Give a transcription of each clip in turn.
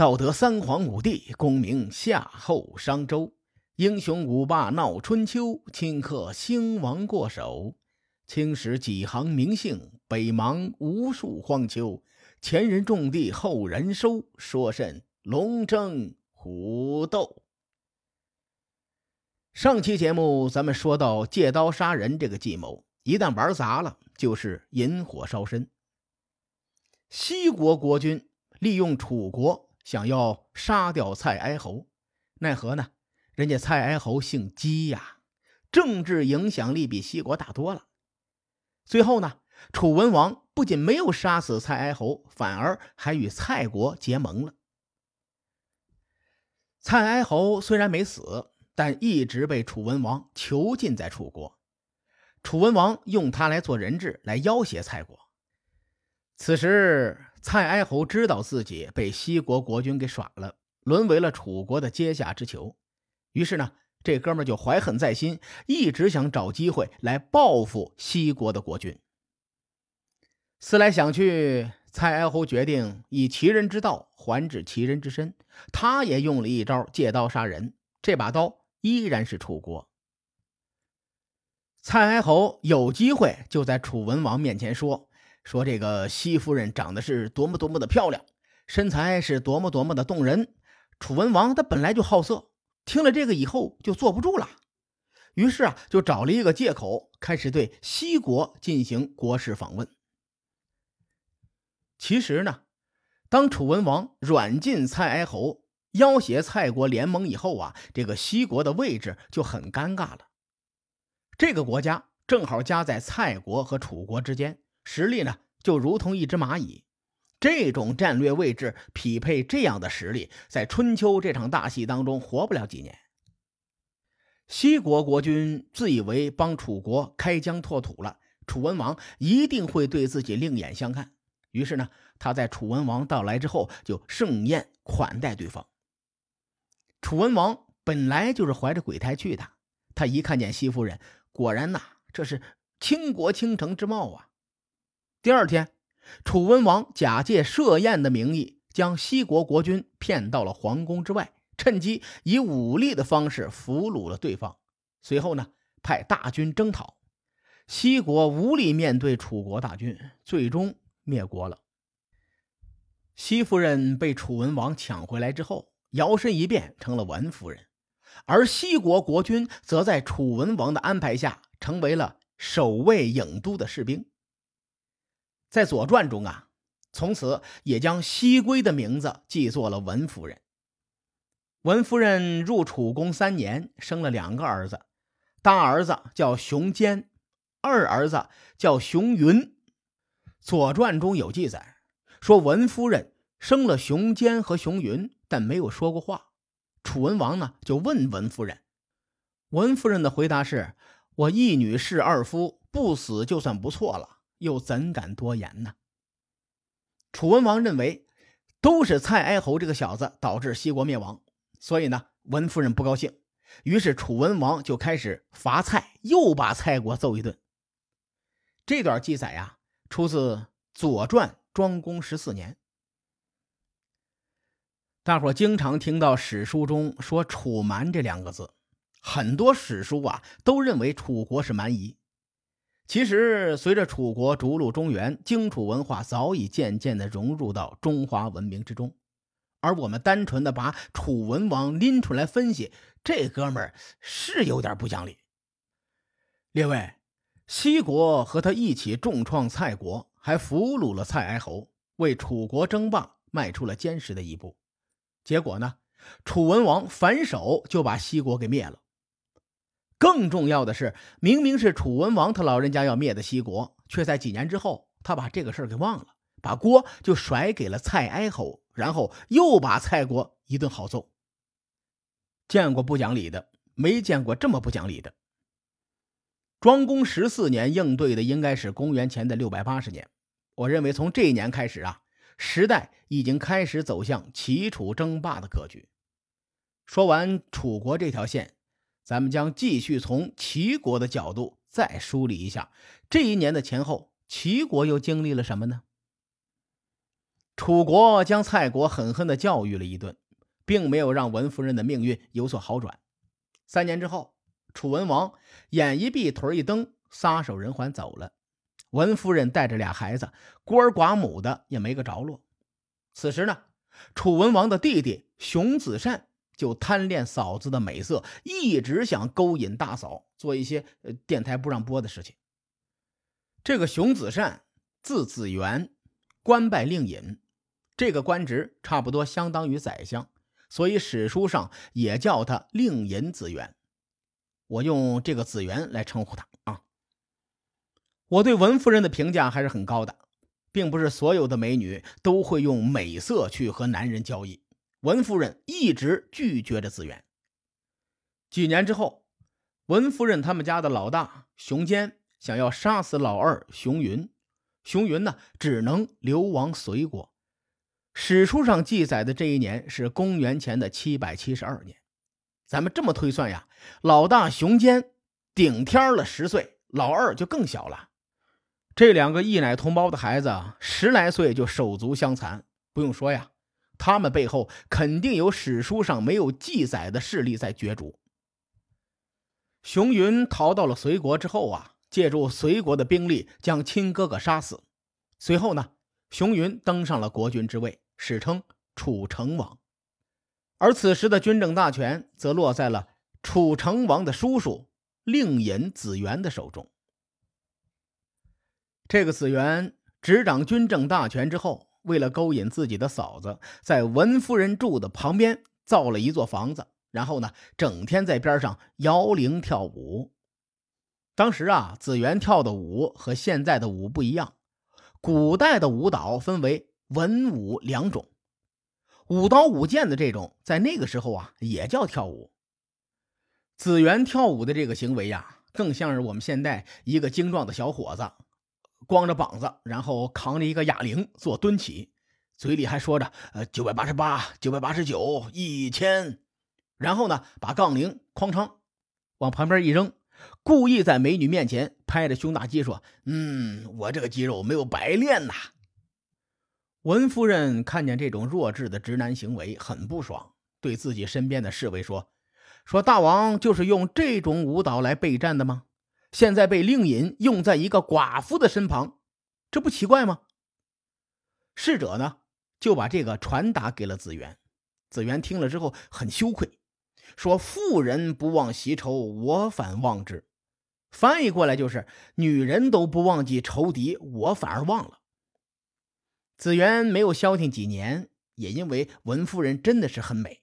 道德三皇五帝，功名夏后商周。英雄五霸闹春秋，顷刻兴亡过手。青史几行名姓，北邙无数荒丘。前人种地，后人收，说甚龙争虎斗？上期节目咱们说到借刀杀人这个计谋，一旦玩砸了，就是引火烧身。西国国君利用楚国。想要杀掉蔡哀侯，奈何呢？人家蔡哀侯姓姬呀，政治影响力比西国大多了。最后呢，楚文王不仅没有杀死蔡哀侯，反而还与蔡国结盟了。蔡哀侯虽然没死，但一直被楚文王囚禁在楚国。楚文王用他来做人质，来要挟蔡国。此时。蔡哀侯知道自己被西国国君给耍了，沦为了楚国的阶下之囚。于是呢，这哥们就怀恨在心，一直想找机会来报复西国的国君。思来想去，蔡哀侯决定以其人之道还治其人之身。他也用了一招借刀杀人，这把刀依然是楚国。蔡哀侯有机会就在楚文王面前说。说这个西夫人长得是多么多么的漂亮，身材是多么多么的动人。楚文王他本来就好色，听了这个以后就坐不住了，于是啊，就找了一个借口，开始对西国进行国事访问。其实呢，当楚文王软禁蔡哀侯，要挟蔡国联盟以后啊，这个西国的位置就很尴尬了。这个国家正好夹在蔡国和楚国之间。实力呢，就如同一只蚂蚁。这种战略位置匹配这样的实力，在春秋这场大戏当中活不了几年。西国国君自以为帮楚国开疆拓土了，楚文王一定会对自己另眼相看。于是呢，他在楚文王到来之后，就盛宴款待对方。楚文王本来就是怀着鬼胎去的，他一看见西夫人，果然呐，这是倾国倾城之貌啊。第二天，楚文王假借设宴的名义，将西国国君骗到了皇宫之外，趁机以武力的方式俘虏了对方。随后呢，派大军征讨，西国无力面对楚国大军，最终灭国了。西夫人被楚文王抢回来之后，摇身一变成了文夫人，而西国国君则在楚文王的安排下，成为了守卫郢都的士兵。在《左传》中啊，从此也将西归的名字记作了文夫人。文夫人入楚宫三年，生了两个儿子，大儿子叫熊坚，二儿子叫熊云。《左传》中有记载，说文夫人生了熊坚和熊云，但没有说过话。楚文王呢，就问文夫人，文夫人的回答是：“我一女侍二夫，不死就算不错了。”又怎敢多言呢？楚文王认为都是蔡哀侯这个小子导致西国灭亡，所以呢，文夫人不高兴，于是楚文王就开始罚蔡，又把蔡国揍一顿。这段记载呀，出自《左传》庄公十四年。大伙经常听到史书中说“楚蛮”这两个字，很多史书啊都认为楚国是蛮夷。其实，随着楚国逐鹿中原，荆楚文化早已渐渐地融入到中华文明之中。而我们单纯的把楚文王拎出来分析，这哥们儿是有点不讲理。列位，西国和他一起重创蔡国，还俘虏了蔡哀侯，为楚国争霸迈出了坚实的一步。结果呢，楚文王反手就把西国给灭了。更重要的是，明明是楚文王他老人家要灭的西国，却在几年之后，他把这个事儿给忘了，把锅就甩给了蔡哀侯，然后又把蔡国一顿好揍。见过不讲理的，没见过这么不讲理的。庄公十四年应对的应该是公元前的六百八十年，我认为从这一年开始啊，时代已经开始走向齐楚争霸的格局。说完楚国这条线。咱们将继续从齐国的角度再梳理一下这一年的前后，齐国又经历了什么呢？楚国将蔡国狠狠地教育了一顿，并没有让文夫人的命运有所好转。三年之后，楚文王眼一闭，腿一蹬，撒手人寰走了。文夫人带着俩孩子，孤儿寡母的也没个着落。此时呢，楚文王的弟弟熊子善就贪恋嫂子的美色，一直想勾引大嫂，做一些呃电台不让播的事情。这个熊子善字子元，官拜令尹。这个官职差不多相当于宰相，所以史书上也叫他令尹子元。我用这个子元来称呼他啊。我对文夫人的评价还是很高的，并不是所有的美女都会用美色去和男人交易。文夫人一直拒绝着资源。几年之后，文夫人他们家的老大熊坚想要杀死老二熊云，熊云呢只能流亡隋国。史书上记载的这一年是公元前的七百七十二年，咱们这么推算呀，老大熊坚顶天了十岁，老二就更小了。这两个一奶同胞的孩子十来岁就手足相残，不用说呀，他们背后肯定有史书上没有记载的势力在角逐。熊云逃到了隋国之后啊，借助隋国的兵力将亲哥哥杀死，随后呢？熊云登上了国君之位，史称楚成王。而此时的军政大权则落在了楚成王的叔叔令尹子元的手中。这个子元执掌军政大权之后，为了勾引自己的嫂子，在文夫人住的旁边造了一座房子，然后呢，整天在边上摇铃跳舞。当时啊，子元跳的舞和现在的舞不一样。古代的舞蹈分为文武两种，舞刀舞剑的这种，在那个时候啊，也叫跳舞。子元跳舞的这个行为呀，更像是我们现代一个精壮的小伙子，光着膀子，然后扛着一个哑铃做蹲起，嘴里还说着“呃，九百八十八，九百八十九，一千”，然后呢，把杠铃哐当往旁边一扔。故意在美女面前拍着胸大肌说：“嗯，我这个肌肉没有白练呐。”文夫人看见这种弱智的直男行为，很不爽，对自己身边的侍卫说：“说大王就是用这种舞蹈来备战的吗？现在被令尹用在一个寡妇的身旁，这不奇怪吗？”侍者呢，就把这个传达给了子元。子元听了之后很羞愧。说：“妇人不忘昔仇，我反忘之。”翻译过来就是：“女人都不忘记仇敌，我反而忘了。”子元没有消停几年，也因为文夫人真的是很美。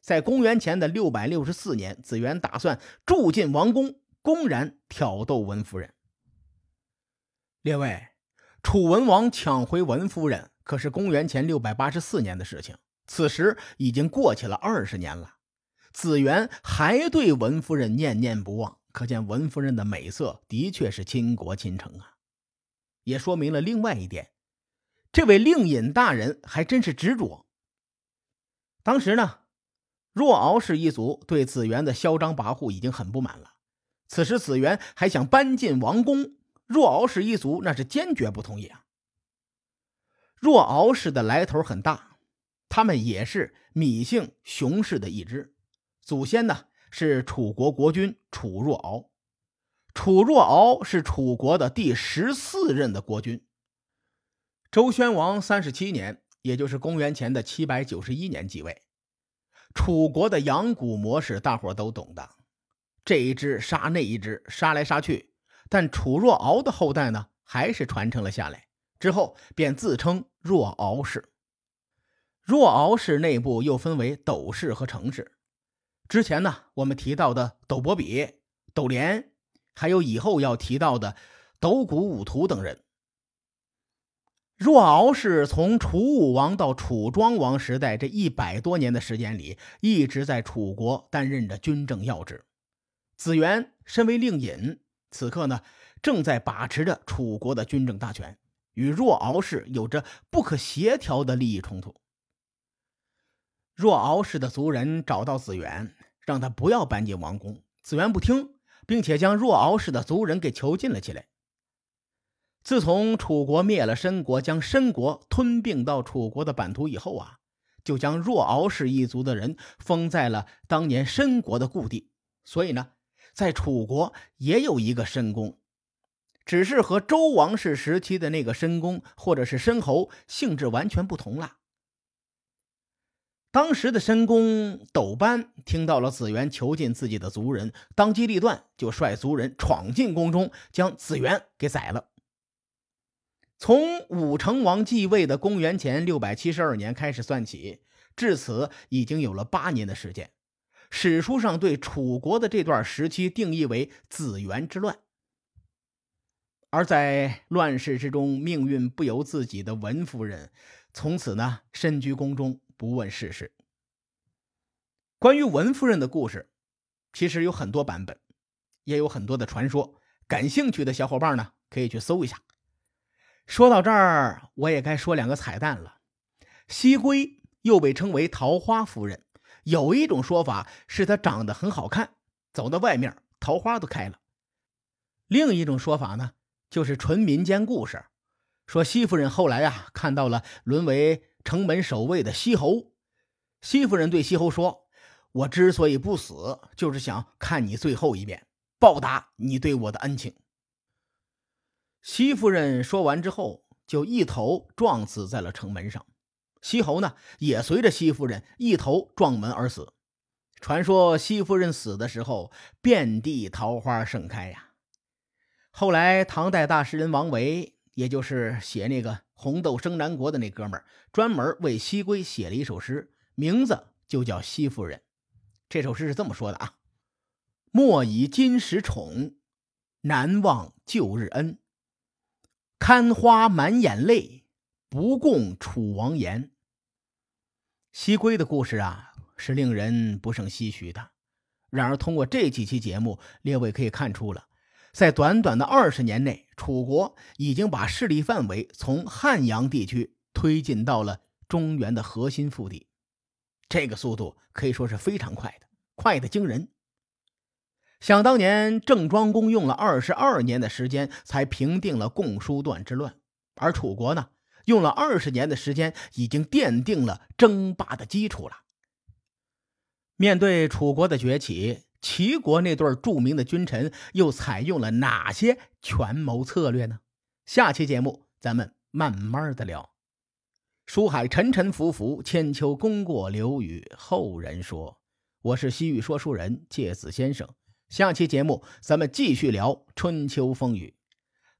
在公元前的六百六十四年，子元打算住进王宫，公然挑逗文夫人。列位，楚文王抢回文夫人，可是公元前六百八十四年的事情，此时已经过去了二十年了。子元还对文夫人念念不忘，可见文夫人的美色的确是倾国倾城啊！也说明了另外一点，这位令尹大人还真是执着。当时呢，若敖氏一族对子元的嚣张跋扈已经很不满了。此时子元还想搬进王宫，若敖氏一族那是坚决不同意啊！若敖氏的来头很大，他们也是芈姓熊氏的一支。祖先呢是楚国国君楚若敖，楚若敖是楚国的第十四任的国君。周宣王三十七年，也就是公元前的七百九十一年继位。楚国的养蛊模式，大伙都懂的，这一只杀那一只，杀来杀去。但楚若敖的后代呢，还是传承了下来，之后便自称若敖氏。若敖氏内部又分为斗氏和成氏。之前呢，我们提到的斗伯比、斗连，还有以后要提到的斗谷武图等人。若敖氏从楚武王到楚庄王时代这一百多年的时间里，一直在楚国担任着军政要职。子元身为令尹，此刻呢，正在把持着楚国的军政大权，与若敖氏有着不可协调的利益冲突。若敖氏的族人找到子元，让他不要搬进王宫。子元不听，并且将若敖氏的族人给囚禁了起来。自从楚国灭了申国，将申国吞并到楚国的版图以后啊，就将若敖氏一族的人封在了当年申国的故地。所以呢，在楚国也有一个申公，只是和周王室时期的那个申公或者是申侯性质完全不同了。当时的申公斗班听到了子元囚禁自己的族人，当机立断，就率族人闯进宫中，将子元给宰了。从武成王继位的公元前六百七十二年开始算起，至此已经有了八年的时间。史书上对楚国的这段时期定义为“子元之乱”。而在乱世之中，命运不由自己的文夫人，从此呢身居宫中，不问世事。关于文夫人的故事，其实有很多版本，也有很多的传说。感兴趣的小伙伴呢，可以去搜一下。说到这儿，我也该说两个彩蛋了。西归又被称为桃花夫人，有一种说法是她长得很好看，走到外面桃花都开了。另一种说法呢，就是纯民间故事，说西夫人后来啊看到了沦为城门守卫的西侯，西夫人对西侯说：“我之所以不死，就是想看你最后一面，报答你对我的恩情。”西夫人说完之后，就一头撞死在了城门上。西侯呢，也随着西夫人一头撞门而死。传说西夫人死的时候，遍地桃花盛开呀。后来，唐代大诗人王维，也就是写那个《红豆生南国》的那哥们儿，专门为西归写了一首诗，名字就叫《西夫人》。这首诗是这么说的啊：“莫以今时宠，难忘旧日恩。”看花满眼泪，不共楚王言。西归的故事啊，是令人不胜唏嘘的。然而，通过这几期节目，列位可以看出了，在短短的二十年内，楚国已经把势力范围从汉阳地区推进到了中原的核心腹地。这个速度可以说是非常快的，快的惊人。想当年，郑庄公用了二十二年的时间才平定了共叔段之乱，而楚国呢，用了二十年的时间，已经奠定了争霸的基础了。面对楚国的崛起，齐国那对著名的君臣又采用了哪些权谋策略呢？下期节目咱们慢慢的聊。书海沉沉浮浮，千秋功过留与后人说。我是西域说书人介子先生。下期节目，咱们继续聊春秋风雨。